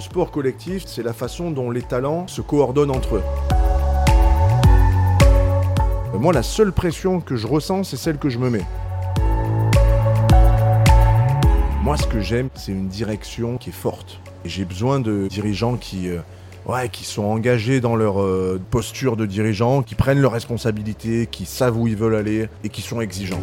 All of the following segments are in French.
Le sport collectif, c'est la façon dont les talents se coordonnent entre eux. Euh, Moi, la seule pression que je ressens, c'est celle que je me mets. Moi, ce que j'aime, c'est une direction qui est forte. Et j'ai besoin de dirigeants qui, euh, sont engagés dans leur euh, posture de dirigeant, qui prennent leurs responsabilités, qui savent où ils veulent aller et qui sont exigeants.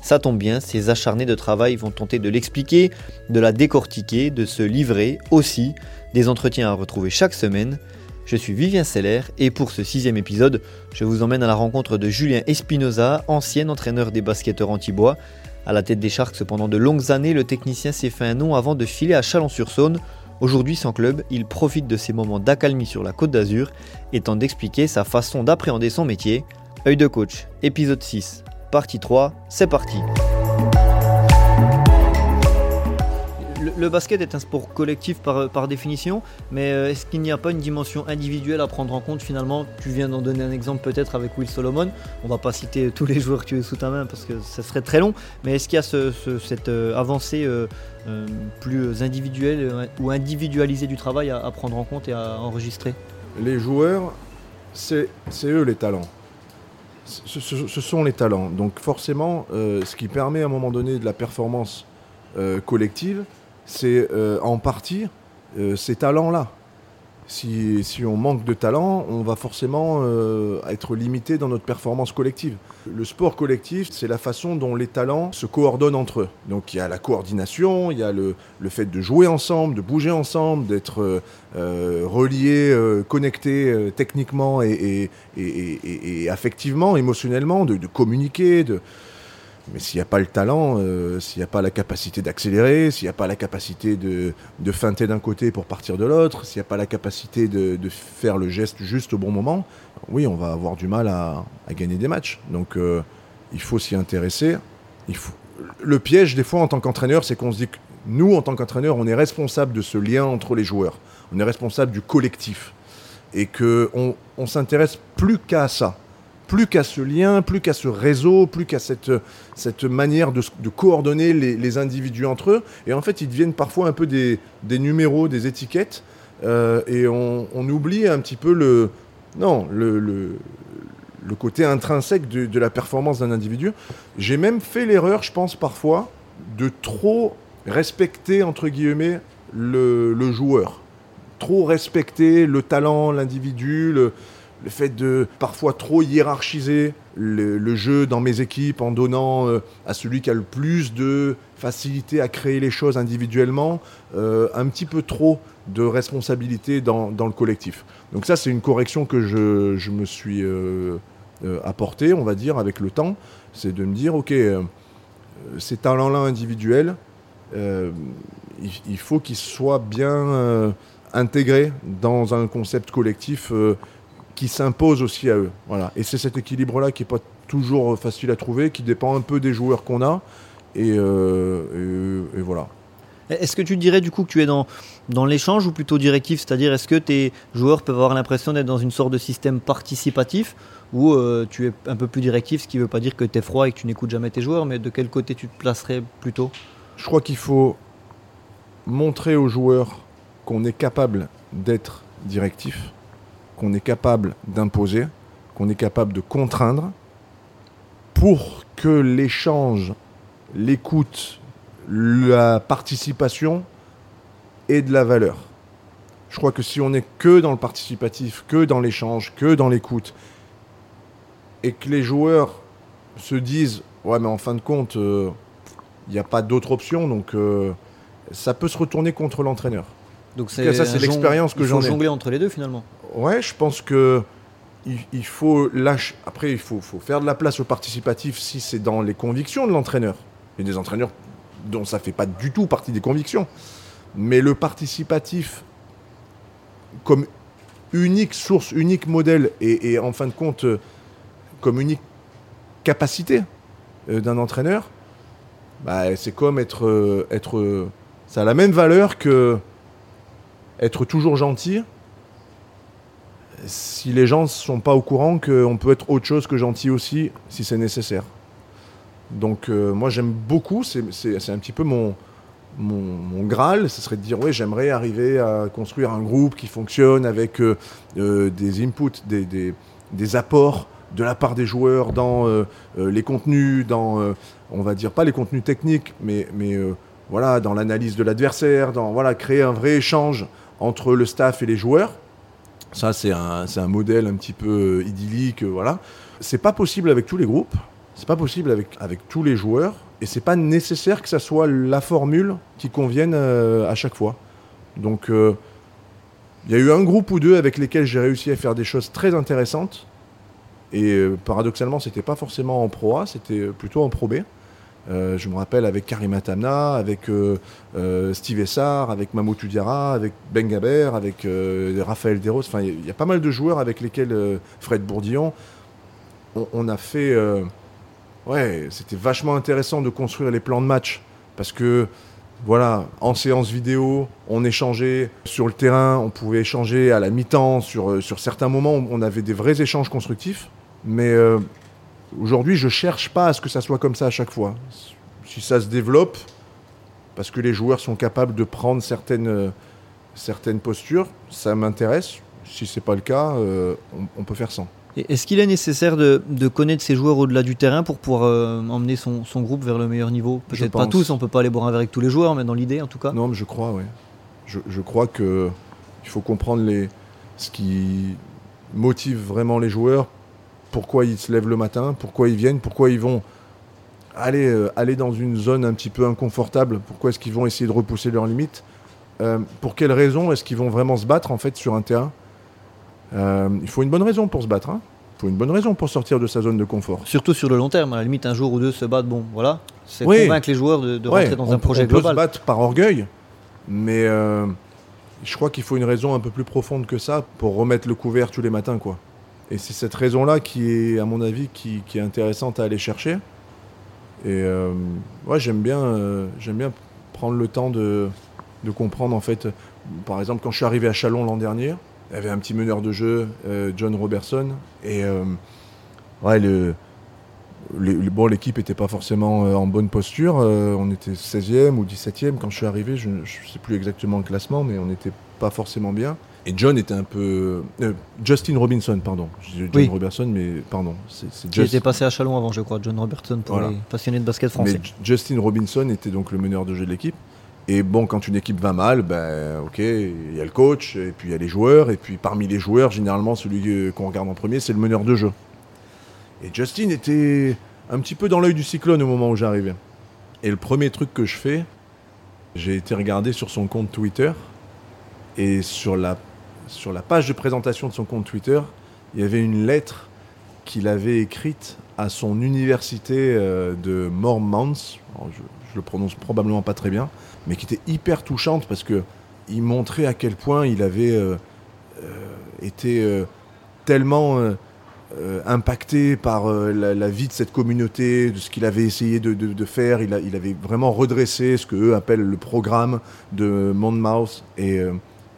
Ça tombe bien, ces acharnés de travail vont tenter de l'expliquer, de la décortiquer, de se livrer aussi. Des entretiens à retrouver chaque semaine. Je suis Vivien Seller et pour ce sixième épisode, je vous emmène à la rencontre de Julien Espinoza, ancien entraîneur des basketteurs anti-bois. À la tête des Sharks pendant de longues années, le technicien s'est fait un nom avant de filer à Chalon-sur-Saône. Aujourd'hui sans club, il profite de ces moments d'accalmie sur la côte d'Azur et tente d'expliquer sa façon d'appréhender son métier. Œil de coach, épisode 6, partie 3, c'est parti. Le, le basket est un sport collectif par, par définition, mais euh, est-ce qu'il n'y a pas une dimension individuelle à prendre en compte? Finalement Tu viens d'en donner un exemple peut-être avec Will Solomon. On va pas citer tous les joueurs que tu es sous ta main parce que ça serait très long, mais est-ce qu'il y a ce- ce- cette euh, avancée euh, euh, plus individuelle ou individualisée du travail à, à prendre en compte et à enregistrer? Les joueurs, c'est c'est eux les talents. Ce, sont les talents. Donc forcément, euh, ce qui permet à un moment donné de la performance euh, collective, c'est euh, en partie ces talents-là. Si, on manque de talent, on va forcément euh, être limité dans notre performance collective. Le sport collectif, c'est la façon dont les talents se coordonnent entre eux. Donc il y a la coordination, il y a le, le fait de jouer ensemble, de bouger ensemble, d'être euh, euh, reliés, euh, connectés euh, techniquement et, et- et- et- et affectivement, émotionnellement, de, de communiquer. De... Mais s'il n'y a pas le talent, euh, s'il n'y a pas la capacité d'accélérer, s'il n'y a pas la capacité de, feinter d'un côté pour partir de l'autre, s'il n'y a pas la capacité de, faire le geste juste au bon moment, oui, on va avoir du mal à, gagner des matchs. Donc euh, il faut s'y intéresser. Le piège, des fois, en tant qu'entraîneur, c'est qu'on se dit que nous, en tant qu'entraîneur, on est responsable de ce lien entre les joueurs. On est responsable du collectif. Et qu'on on, s'intéresse plus qu'à ça. Plus qu'à ce lien, plus qu'à ce réseau, plus qu'à cette, cette manière de, coordonner les, individus entre eux. Et en fait, ils deviennent parfois un peu des, des numéros, des étiquettes. euh, et on, oublie un petit peu le, non, le, le, côté intrinsèque de, de la performance d'un individu. J'ai même fait l'erreur, je pense, parfois, de trop respecter, entre guillemets, le, le joueur. Trop respecter le talent, l'individu, le, le fait de parfois trop hiérarchiser le, jeu dans mes équipes en donnant euh, à celui qui a le plus de facilité à créer les choses individuellement, euh, un petit peu trop de responsabilité dans, dans le collectif. Donc ça, c'est une correction que je, je me suis euh, apportée, on va dire, avec le temps. C'est de me dire, OK, ces talents-là individuels, il, il faut qu'ils soient bien intégrés dans un concept collectif qui s'impose aussi à eux. Voilà. Et c'est cet équilibre-là qui n'est pas toujours facile à trouver, qui dépend un peu des joueurs qu'on a. Et, euh, et- et voilà. Est-ce que tu dirais du coup que tu es dans, dans l'échange ou plutôt directif C'est-à-dire, est-ce que tes joueurs peuvent avoir l'impression d'être dans une sorte de système participatif ou euh, tu es un peu plus directif, ce qui ne veut pas dire que tu es froid et que tu n'écoutes jamais tes joueurs, mais de quel côté tu te placerais plutôt? Je crois qu'il faut montrer aux joueurs qu'on est capable d'être directif, qu'on est capable d'imposer, qu'on est capable de contraindre pour que l'échange, l'écoute, la participation ait de la valeur. Je crois que si on est que dans le participatif, que dans l'échange, que dans l'écoute, et que les joueurs se disent ouais mais en fin de compte euh, il n'y a pas d'autre option donc euh, ça peut se retourner contre l'entraîneur. Donc cas, ça, c'est l'expérience que j'en ai. jongler entre les deux finalement. Ouais, je pense que il, faut lâcher. Après, il faut, faire de la place au participatif si c'est dans les convictions de l'entraîneur. Il y a des entraîneurs dont ça fait pas du tout partie des convictions. Mais le participatif, comme unique source, unique modèle et, en fin de compte euh, comme unique capacité euh, d'un entraîneur, bah, c'est comme être, euh, être ça a la même valeur que être toujours gentil si les gens ne sont pas au courant qu'on peut être autre chose que gentil aussi si c'est nécessaire. Donc euh, moi j'aime beaucoup, c'est un petit peu mon, mon, Graal, ce serait de dire oui j'aimerais arriver à construire un groupe qui fonctionne avec euh, euh, des inputs, des, des- des apports de la part des joueurs dans les contenus, dans on va dire pas les contenus techniques, mais, mais voilà dans l'analyse de l'adversaire, dans voilà créer un vrai échange entre le staff et les joueurs. Ça c'est un, un modèle un petit peu euh, idyllique, euh, voilà. C'est pas possible avec tous les groupes. C'est pas possible avec, avec tous les joueurs et c'est pas nécessaire que ça soit la formule qui convienne euh, à chaque fois. Donc il y a eu un groupe ou deux avec lesquels j'ai réussi à faire des choses très intéressantes et euh, paradoxalement c'était pas forcément en Pro A, c'était plutôt en Pro B. Euh, je me rappelle avec Karima Tamna, avec euh, euh, Steve Essar, avec Mamoutou Diarra, avec Ben Gaber, avec Raphaël Desros. Enfin, il y, a- pas mal de joueurs avec lesquels Fred Bourdillon, on, on a fait. ouais, c'était vachement intéressant de construire les plans de match parce que. Voilà, en séance vidéo, on échangeait sur le terrain, on pouvait échanger à la mi-temps, sur, sur certains moments, on avait des vrais échanges constructifs. Mais aujourd'hui, je cherche pas à ce que ça soit comme ça à chaque fois. Si ça se développe, parce que les joueurs sont capables de prendre certaines, euh, certaines postures, ça m'intéresse. Si c'est pas le cas, euh, on, on peut faire sans. Est-ce qu'il est nécessaire de, de connaître ses joueurs au-delà du terrain pour pouvoir euh, emmener son, son groupe vers le meilleur niveau? Peut-être pas tous, on peut pas aller boire un verre avec tous les joueurs, mais dans l'idée en tout cas. Non, mais je crois, ouais. Je, je crois que il faut comprendre les, ce qui motive vraiment les joueurs, pourquoi ils se lèvent le matin, pourquoi ils viennent, pourquoi ils vont aller, euh, aller dans une zone un petit peu inconfortable, pourquoi est-ce qu'ils vont essayer de repousser leurs limites, euh, pour quelles raisons est-ce qu'ils vont vraiment se battre en fait sur un terrain. Euh, il faut une bonne raison pour se battre. hein. Il faut une bonne raison pour sortir de sa zone de confort. Surtout sur le long terme, à la limite un jour ou deux se battre, bon voilà. C'est Oui. convaincre les joueurs de, de Ouais, rentrer dans on, un projet on peut se global. battre par orgueil, mais je crois qu'il faut une raison un peu plus profonde que ça pour remettre le couvert tous les matins, quoi. Et c'est cette raison-là qui est, à mon avis, qui, est intéressante à aller chercher. Et euh, ouais, j'aime bien, euh, bien prendre le temps de, comprendre, en fait. Par exemple, quand je suis arrivé à Chalon l'an dernier, il y avait un petit meneur de jeu, euh, John Robertson, et ouais, le, bon, l'équipe n'était pas forcément en bonne posture. on était 16e ou 17e quand je suis arrivé. Je ne sais plus exactement le classement, mais on n'était pas forcément bien. Et John était un peu. euh, Justin Robinson, pardon. John Oui. Robertson, mais pardon. C'est c'est était passé à Chalon avant, je crois, John Robertson, pour Voilà. les passionnés de basket français. Mais Justin Robinson était donc le meneur de jeu de l'équipe. Et bon, quand une équipe va mal, ben ok, il y a le coach, et puis il y a les joueurs, et puis parmi les joueurs, généralement celui qu'on regarde en premier, c'est le meneur de jeu. Et Justin était un petit peu dans l'œil du cyclone au moment où j'arrivais. Et le premier truc que je fais, j'ai été regarder sur son compte Twitter, et sur la, sur la page de présentation de son compte Twitter, il y avait une lettre qu'il avait écrite à son université euh, de Mormons. Je, le prononce probablement pas très bien, mais qui était hyper touchante parce que il montrait à quel point il avait euh, euh, été tellement impacté par la, vie de cette communauté, de ce qu'il avait essayé de, faire. Il, avait vraiment redressé ce qu'eux appellent le programme de Monmouth et,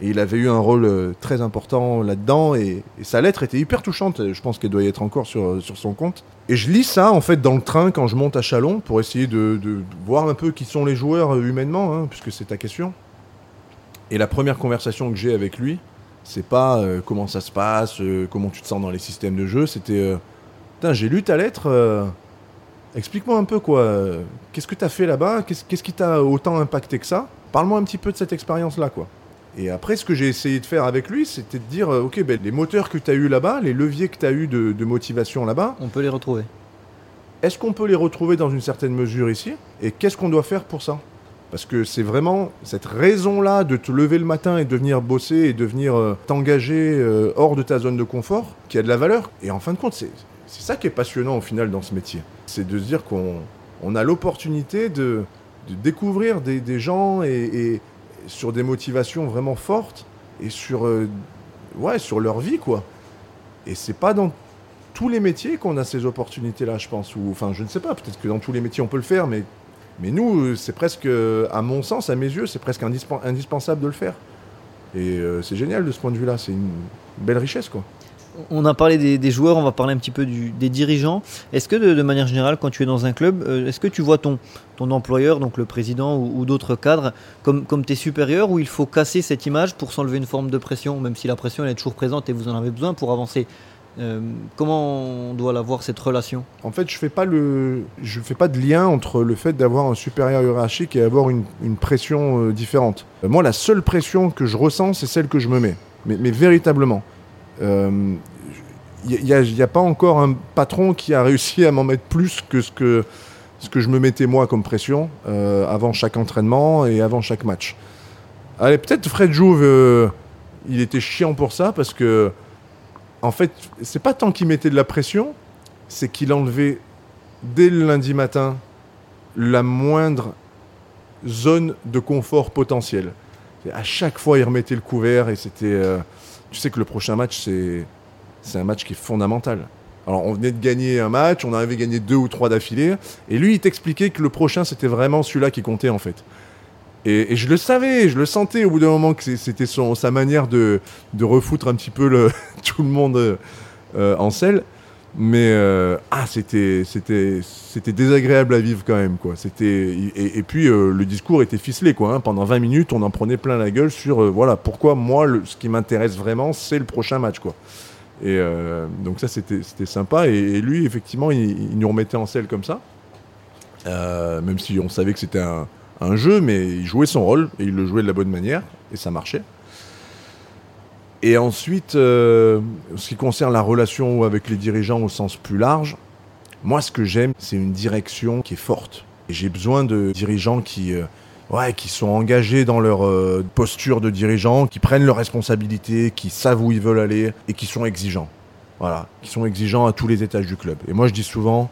et il avait eu un rôle euh, très important là-dedans et, sa lettre était hyper touchante. Je pense qu'elle doit y être encore sur, sur son compte. Et je lis ça en fait dans le train quand je monte à Chalon pour essayer de, voir un peu qui sont les joueurs euh, humainement, hein, puisque c'est ta question. Et la première conversation que j'ai avec lui, c'est pas euh, comment ça se passe, euh, comment tu te sens dans les systèmes de jeu, c'était euh, Putain, j'ai lu ta lettre, euh, explique-moi un peu quoi, euh, qu'est-ce que tu as fait là-bas, qu'est-ce qu'est-ce qui t'a autant impacté que ça? Parle-moi un petit peu de cette expérience-là quoi. Et après, ce que j'ai essayé de faire avec lui, c'était de dire euh, Ok, ben, les moteurs que tu as eu là-bas, les leviers que tu as eu de, de motivation là-bas, On peut les retrouver. est-ce qu'on peut les retrouver dans une certaine mesure ici Et qu'est-ce qu'on doit faire pour ça? Parce que c'est vraiment cette raison-là de te lever le matin et de venir bosser et de venir euh, t'engager euh, hors de ta zone de confort qui a de la valeur. Et en fin de compte, c'est c'est ça qui est passionnant au final dans ce métier. C'est de se dire qu'on on a l'opportunité de, de découvrir des, des gens et, et sur des motivations vraiment fortes et sur euh, ouais, sur leur vie, quoi. Et c'est pas dans tous les métiers qu'on a ces opportunités-là, je pense. Ou, enfin, je ne sais pas, peut-être que dans tous les métiers on peut le faire, mais, mais nous, c'est presque, à mon sens, à mes yeux, c'est presque indispensable de le faire. Et euh, c'est génial de ce point de vue-là, c'est une belle richesse, quoi. On a parlé des, joueurs, on va parler un petit peu des dirigeants. Est-ce que de, manière générale, quand tu es dans un club, euh, est-ce que tu vois ton, ton employeur, donc le président ou, d'autres cadres, comme, comme tes supérieurs, où il faut casser cette image pour s'enlever une forme de pression, même si la pression est toujours présente et vous en avez besoin pour avancer? Euh, comment on doit avoir cette relation? En fait, je fais le, fais pas de lien entre le fait d'avoir un supérieur hiérarchique et avoir une, pression euh, différente. moi, la seule pression que je ressens, c'est celle que je me mets, mais véritablement il n'y a, pas encore un patron qui a réussi à m'en mettre plus que ce que, je me mettais moi comme pression euh, avant chaque entraînement et avant chaque match. Allez, peut-être Fred Jouve, euh, il était chiant pour ça parce que, en fait, c'est pas tant qu'il mettait de la pression, c'est qu'il enlevait dès le lundi matin la moindre zone de confort potentiel. à chaque fois, il remettait le couvert et c'était. Euh, tu sais que le prochain match, c'est un match qui est fondamental. Alors, on venait de gagner un match, on avait gagné deux ou trois d'affilée, et lui, il t'expliquait que le prochain, c'était vraiment celui-là qui comptait, en fait. Et, je le savais, je le sentais au bout d'un moment que c'était sa manière de, refoutre un petit peu tout le monde euh, en selle. Mais euh, ah, c'était désagréable à vivre quand même quoi. et, et, puis euh, le discours était ficelé quoi. Hein. Pendant 20 minutes, on en prenait plein la gueule sur voilà pourquoi moi ce qui m'intéresse vraiment c'est le prochain match quoi. Et euh, donc ça, c'était sympa. Et, lui, effectivement, il, nous remettait en selle comme ça. Euh, même si on savait que c'était un, jeu, mais il jouait son rôle et il le jouait de la bonne manière et ça marchait. Et ensuite, euh, ce qui concerne la relation avec les dirigeants au sens plus large, moi, ce que j'aime, c'est une direction qui est forte. J'ai besoin de dirigeants qui ouais, qui sont engagés dans leur euh, posture de dirigeant, qui prennent leurs responsabilités, qui savent où ils veulent aller et qui sont exigeants. Voilà, qui sont exigeants à tous les étages du club. Et moi, je dis souvent,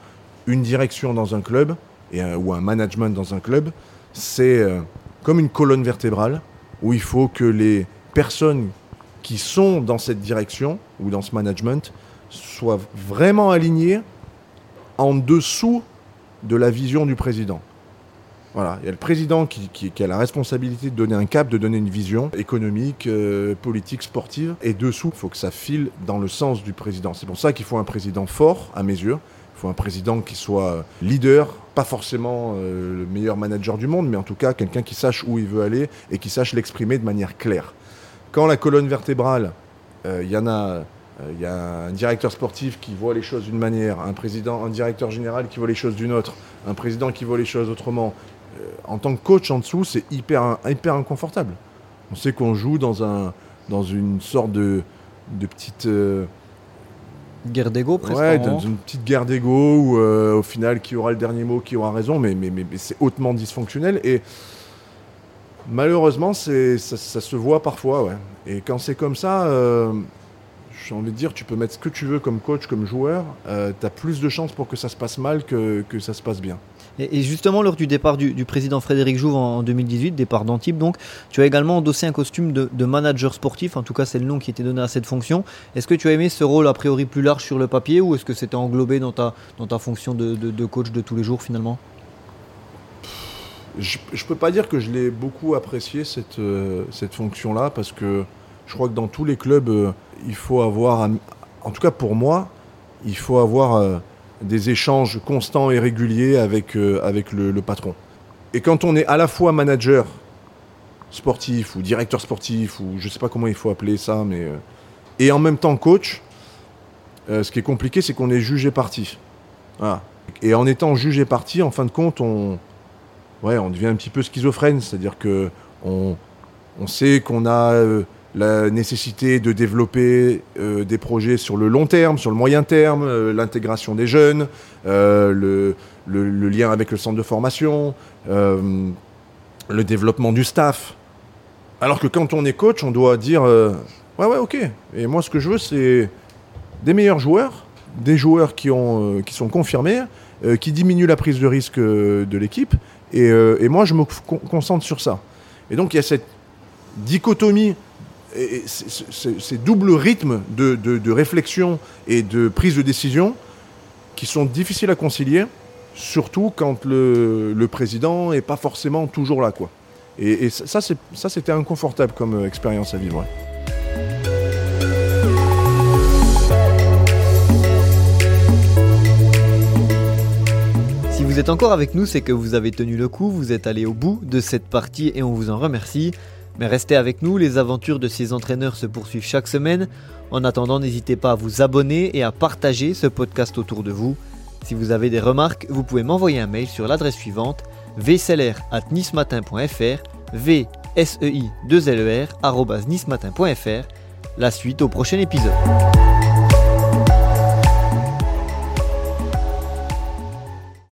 une direction dans un club et ou un management dans un club, c'est euh, comme une colonne vertébrale où il faut que les personnes qui sont dans cette direction ou dans ce management soient vraiment alignées en dessous de la vision du président. Voilà, il y a le président qui, a la responsabilité de donner un cap, de donner une vision économique, euh, politique, sportive. Et dessous, il faut que ça file dans le sens du président. C'est pour ça qu'il faut un président fort, à mes yeux. Il faut un président qui soit leader, pas forcément euh, le meilleur manager du monde, mais en tout cas quelqu'un qui sache où il veut aller et qui sache l'exprimer de manière claire. Quand la colonne vertébrale, euh, il y en a il y a un directeur sportif qui voit les choses d'une manière, un président, un directeur général qui voit les choses d'une autre, un président qui voit les choses autrement, euh, en tant que coach en dessous, c'est hyper, hyper inconfortable. On sait qu'on joue dans, un, dans une sorte de, de petite. Euh, guerre d'ego, presque. Ouais, dans une petite guerre d'ego où, euh, au final, qui aura le dernier mot, qui aura raison, mais, mais, mais, c'est hautement dysfonctionnel. Et malheureusement, ça, se voit parfois, ouais. Et quand c'est comme ça, j'ai envie de dire, tu peux mettre ce que tu veux comme coach, comme joueur, tu as plus de chances pour que ça se passe mal que, ça se passe bien. Et, justement, lors du départ du, président Frédéric Jouve en, 2018, départ d'Antibes, donc, tu as également endossé un costume de, manager sportif, en tout cas c'est le nom qui était donné à cette fonction. Est-ce que tu as aimé ce rôle a priori plus large sur le papier ou est-ce que c'était englobé dans ta fonction de, coach de tous les jours finalement? Je ne peux pas dire que je l'ai beaucoup apprécié cette, euh, cette fonction-là parce que je crois que dans tous les clubs, euh, il faut avoir, en tout cas pour moi, il faut avoir euh, des échanges constants et réguliers avec, avec le, patron. Et quand on est à la fois manager sportif ou directeur sportif, ou je ne sais pas comment il faut appeler ça, mais. Et en même temps coach, ce qui est compliqué, c'est qu'on est jugé parti. Et en étant jugé parti, en fin de compte, on, ouais, on devient un petit peu schizophrène. C'est-à-dire que on, sait qu'on a la nécessité de développer euh, des projets sur le long terme, sur le moyen terme, euh, l'intégration des jeunes, euh, le, lien avec le centre de formation, le développement du staff. Alors que quand on est coach, on doit dire ouais ouais ok. Et moi ce que je veux c'est des meilleurs joueurs, des joueurs qui sont confirmés, qui diminuent la prise de risque de l'équipe. Et, et moi je me concentre sur ça. Et donc il y a cette dichotomie ces doubles rythmes de, réflexion et de prise de décision qui sont difficiles à concilier, surtout quand le, président n'est pas forcément toujours là. Quoi. Et, et ça, c'était inconfortable comme expérience à vivre. Vous êtes encore avec nous, c'est que vous avez tenu le coup, vous êtes allé au bout de cette partie et on vous en remercie. Mais restez avec nous, les aventures de ces entraîneurs se poursuivent chaque semaine. En attendant, n'hésitez pas à vous abonner et à partager ce podcast autour de vous. Si vous avez des remarques, vous pouvez m'envoyer un mail sur l'adresse suivante vseler@nismatin.fr vsei 2 ler La suite au prochain épisode.